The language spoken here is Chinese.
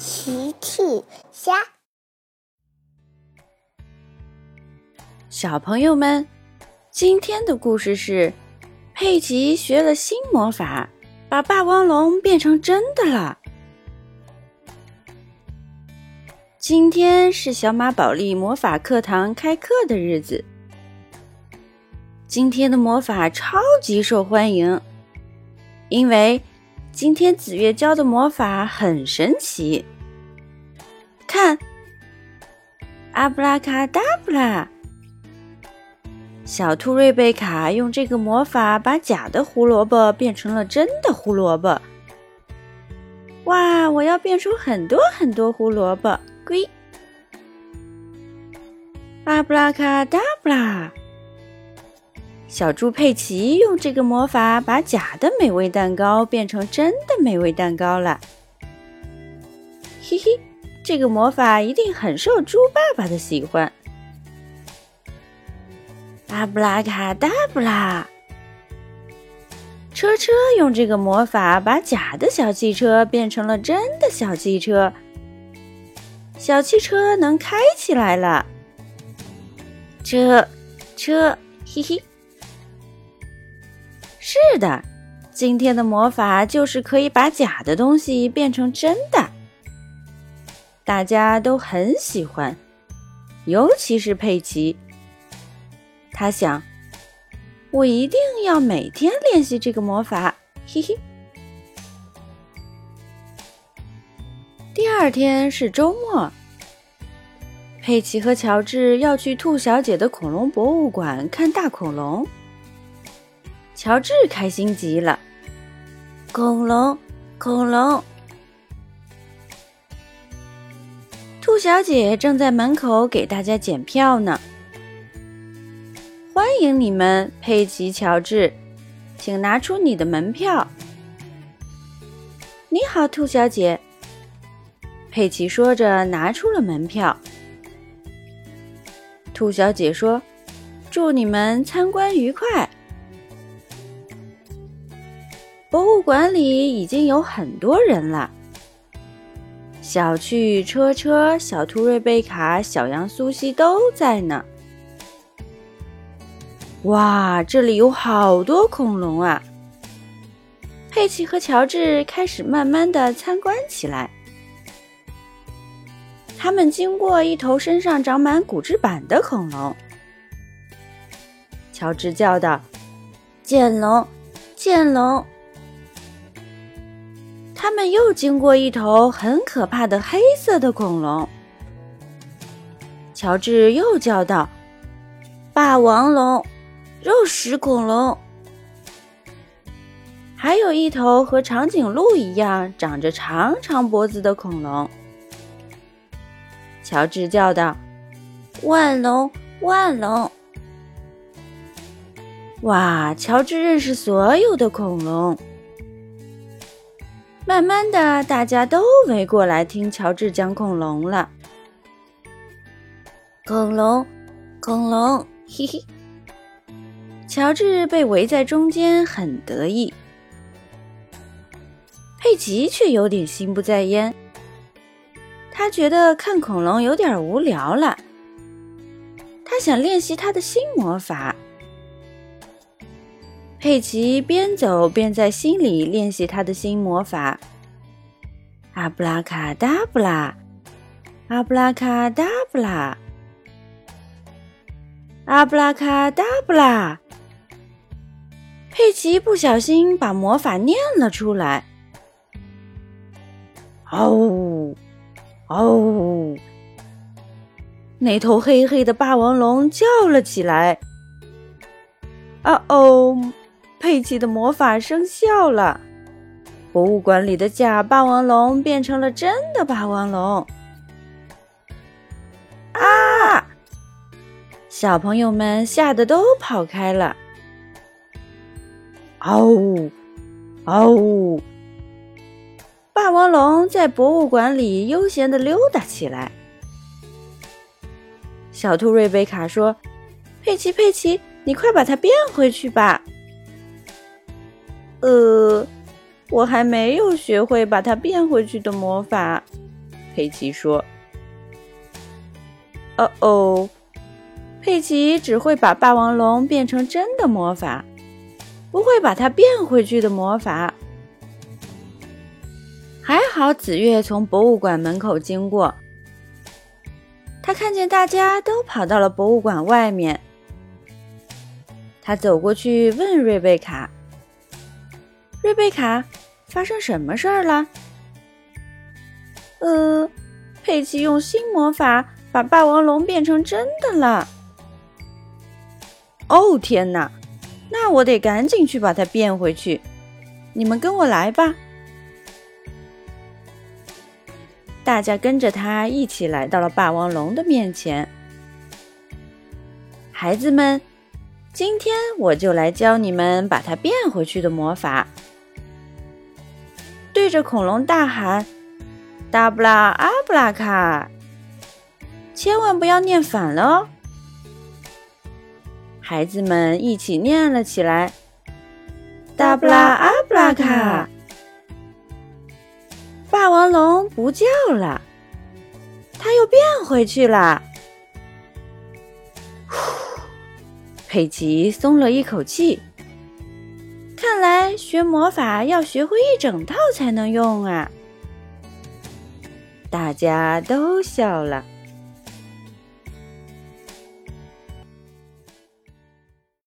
奇趣虾，小朋友们，今天的故事是佩奇学了新魔法，把霸王龙变成真的了。今天是小马宝莉魔法课堂开课的日子，今天的魔法超级受欢迎，因为。今天紫月教的魔法很神奇，看，阿布拉卡达布拉！小兔瑞贝卡用这个魔法把假的胡萝卜变成了真的胡萝卜。哇！我要变出很多很多胡萝卜，龟！阿布拉卡达布拉！小猪佩奇用这个魔法把假的美味蛋糕变成真的美味蛋糕了。嘿嘿，这个魔法一定很受猪爸爸的喜欢。阿布拉卡达布拉！车车用这个魔法把假的小汽车变成了真的小汽车，小汽车能开起来了。车车，嘿嘿。是的，今天的魔法就是可以把假的东西变成真的，大家都很喜欢，尤其是佩奇。他想，我一定要每天练习这个魔法，嘿嘿。第二天是周末，佩奇和乔治要去兔小姐的恐龙博物馆看大恐龙。乔治开心极了，恐龙，恐龙！兔小姐正在门口给大家检票呢。欢迎你们，佩奇、乔治，请拿出你的门票。你好，兔小姐。佩奇说着拿出了门票。兔小姐说：“祝你们参观愉快。”博物馆里已经有很多人了。小趣、车车、小兔瑞贝卡、小羊苏西都在呢。哇，这里有好多恐龙啊！佩奇和乔治开始慢慢的参观起来。他们经过一头身上长满骨质板的恐龙。乔治叫道：“剑龙，剑龙！”他们又经过一头很可怕的黑色的恐龙，乔治又叫道：“霸王龙，肉食恐龙。”还有一头和长颈鹿一样长着长长脖子的恐龙，乔治叫道：“万龙，万龙！”哇，乔治认识所有的恐龙。慢慢的，大家都围过来听乔治讲恐龙了。恐龙，恐龙，嘿嘿。乔治被围在中间，很得意。佩奇却有点心不在焉，他觉得看恐龙有点无聊了。他想练习他的新魔法。佩奇边走边在心里练习他的新魔法。阿布拉卡达布拉，阿布拉卡达布拉，阿布拉卡达布拉。佩奇不小心把魔法念了出来。嗷呜，嗷呜！那头黑黑的霸王龙叫了起来。啊哦！佩奇的魔法生效了，博物馆里的假霸王龙变成了真的霸王龙。啊！小朋友们吓得都跑开了。嗷呜，嗷呜！霸王龙在博物馆里悠闲的溜达起来。小兔瑞贝卡说：“佩奇，佩奇，你快把它变回去吧。”呃，我还没有学会把它变回去的魔法。佩奇说。“哦哦，佩奇只会把霸王龙变成真的魔法，不会把它变回去的魔法。”还好紫月从博物馆门口经过，他看见大家都跑到了博物馆外面。他走过去问瑞贝卡：“瑞贝卡，发生什么事儿了？”“呃，佩奇用新魔法把霸王龙变成真的了。”“哦，天哪！那我得赶紧去把它变回去。你们跟我来吧。”大家跟着他一起来到了霸王龙的面前。孩子们，今天我就来教你们把它变回去的魔法。对着恐龙大喊：“达布拉阿布拉卡！”千万不要念反了哦。孩子们一起念了起来：“达布拉阿布拉卡！”霸王龙不叫了，它又变回去了。佩奇松了一口气。学魔法要学会一整套才能用啊！大家都笑了。